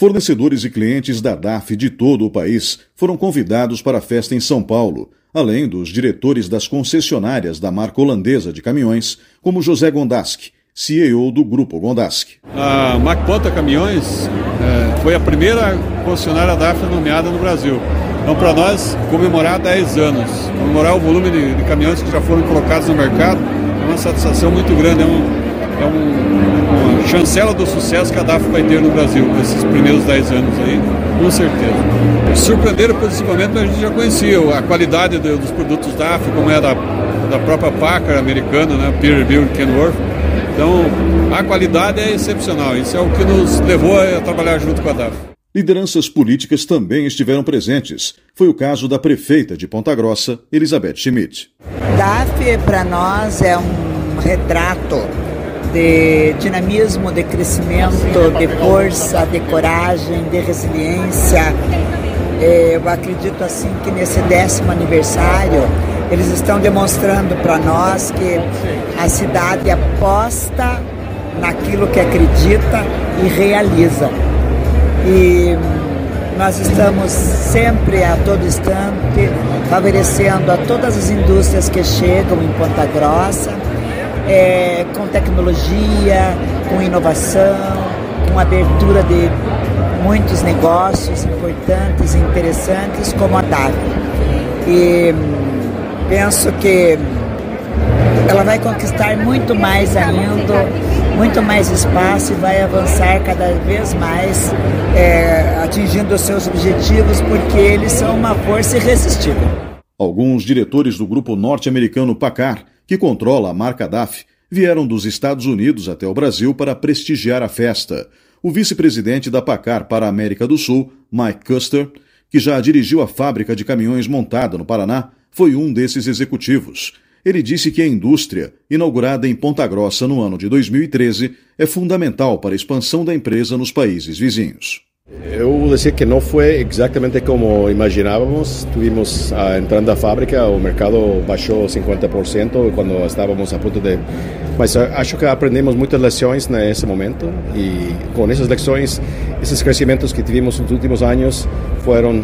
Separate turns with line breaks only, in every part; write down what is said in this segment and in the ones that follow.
Fornecedores e clientes da DAF de todo o país foram convidados para a festa em São Paulo, além dos diretores das concessionárias da marca holandesa de caminhões, como José Gondaski, CEO do Grupo Gondaski.
A Macpota Caminhões é, foi a primeira concessionária DAF nomeada no Brasil. Então, para nós, comemorar 10 anos, comemorar o volume de, de, caminhões que já foram colocados no mercado, é uma satisfação muito grande. É, um, é um, uma chancela do sucesso que a DAF vai ter no Brasil nesses primeiros 10 anos aí, com certeza. Surpreenderam positivamente, mas a gente já conhecia a qualidade dos produtos DAF, como é da, da própria Packard americana, né, Peer Review Kenworth. Então, a qualidade é excepcional. Isso é o que nos levou a trabalhar junto com a DAF.
Lideranças políticas também estiveram presentes. Foi o caso da prefeita de Ponta Grossa, Elizabeth Schmidt.
DAF, para nós, é um retrato de dinamismo, de crescimento, de força, de coragem, de resiliência. É, eu acredito assim que nesse décimo aniversário eles estão demonstrando para nós que a cidade aposta naquilo que acredita e realiza e nós estamos sempre, a todo instante, favorecendo a todas as indústrias que chegam em Ponta Grossa, é, com tecnologia, com inovação, com abertura de muitos negócios importantes e interessantes como a DAV. E penso que ela vai conquistar muito mais ainda, muito mais espaço e vai avançar cada vez mais, é, atingindo os seus objetivos, porque eles são uma força irresistível.
Alguns diretores do grupo norte-americano Pacar, que controla a marca DAF, vieram dos Estados Unidos até o Brasil para prestigiar a festa. O vice-presidente da Pacar para a América do Sul, Mike Custer, que já dirigiu a fábrica de caminhões montada no Paraná, foi um desses executivos. Ele disse que a indústria, inaugurada em Ponta Grossa no ano de 2013, é fundamental para a expansão da empresa nos países vizinhos.
Eu vou dizer que não foi exatamente como imaginávamos. Tivemos a entrando à fábrica, o mercado baixou 50% quando estávamos a ponto de. Mas acho que aprendemos muitas lições nesse momento e com essas lições, esses crescimentos que tivemos nos últimos anos foram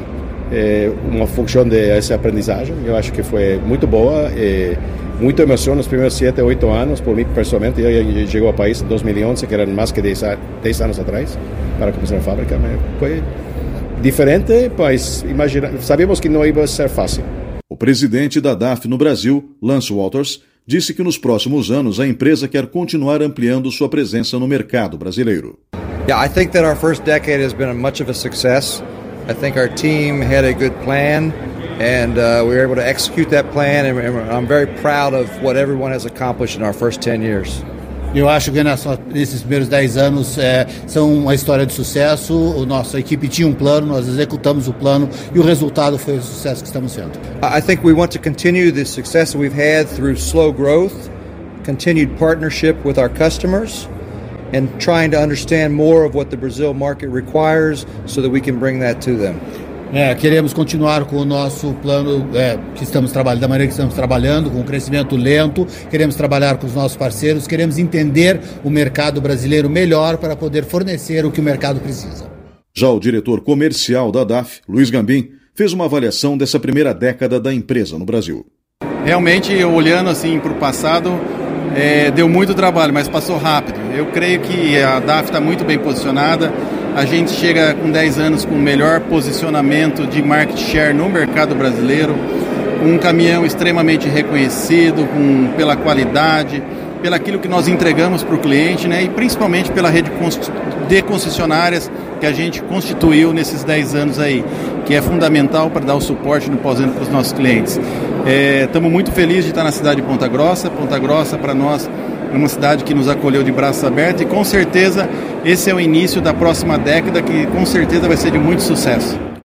é, uma função dessa aprendizagem. Eu acho que foi muito boa, é, muita emoção nos primeiros 7, 8 anos, por mim pessoalmente. Eu, eu chegou ao país em 2011, que eram mais que 10, 10 anos atrás, para começar a fábrica. Mas foi diferente, mas imagina, sabíamos que não ia ser fácil.
O presidente da DAF no Brasil, Lance Walters, disse que nos próximos anos a empresa quer continuar ampliando sua presença no mercado brasileiro.
Yeah, I think that our first decade has been much of a success. I think our team had a good plan, and uh, we were able to execute that plan. And I'm very proud of what everyone has accomplished in our first 10 years.
Eu acho que nesses primeiros 10 anos é, são uma história de sucesso. O nossa equipe tinha um plano, nós executamos o plano e o resultado foi o sucesso que estamos tendo.
I think we want to continue the success that we've had through slow growth, continued partnership with our customers and trying to understand more of what the Brazil market requires so that we can bring that to them.
É, queremos continuar com o nosso plano é, que estamos trabalhando, da maneira que estamos trabalhando, com um crescimento lento. Queremos trabalhar com os nossos parceiros, queremos entender o mercado brasileiro melhor para poder fornecer o que o mercado precisa.
Já o diretor comercial da DAF, Luiz Gambim, fez uma avaliação dessa primeira década da empresa no Brasil.
Realmente, olhando assim para o passado, é, deu muito trabalho, mas passou rápido. Eu creio que a DAF está muito bem posicionada. A gente chega com 10 anos com o melhor posicionamento de market share no mercado brasileiro. Um caminhão extremamente reconhecido com, pela qualidade, pelo aquilo que nós entregamos para o cliente, né? E principalmente pela rede de concessionárias que a gente constituiu nesses 10 anos aí, que é fundamental para dar o suporte no pós-venda para os nossos clientes. Estamos é, muito felizes de estar na cidade de Ponta Grossa. Ponta Grossa, para nós, é uma cidade que nos acolheu de braços abertos e com certeza esse é o início da próxima década que com certeza vai ser de muito sucesso.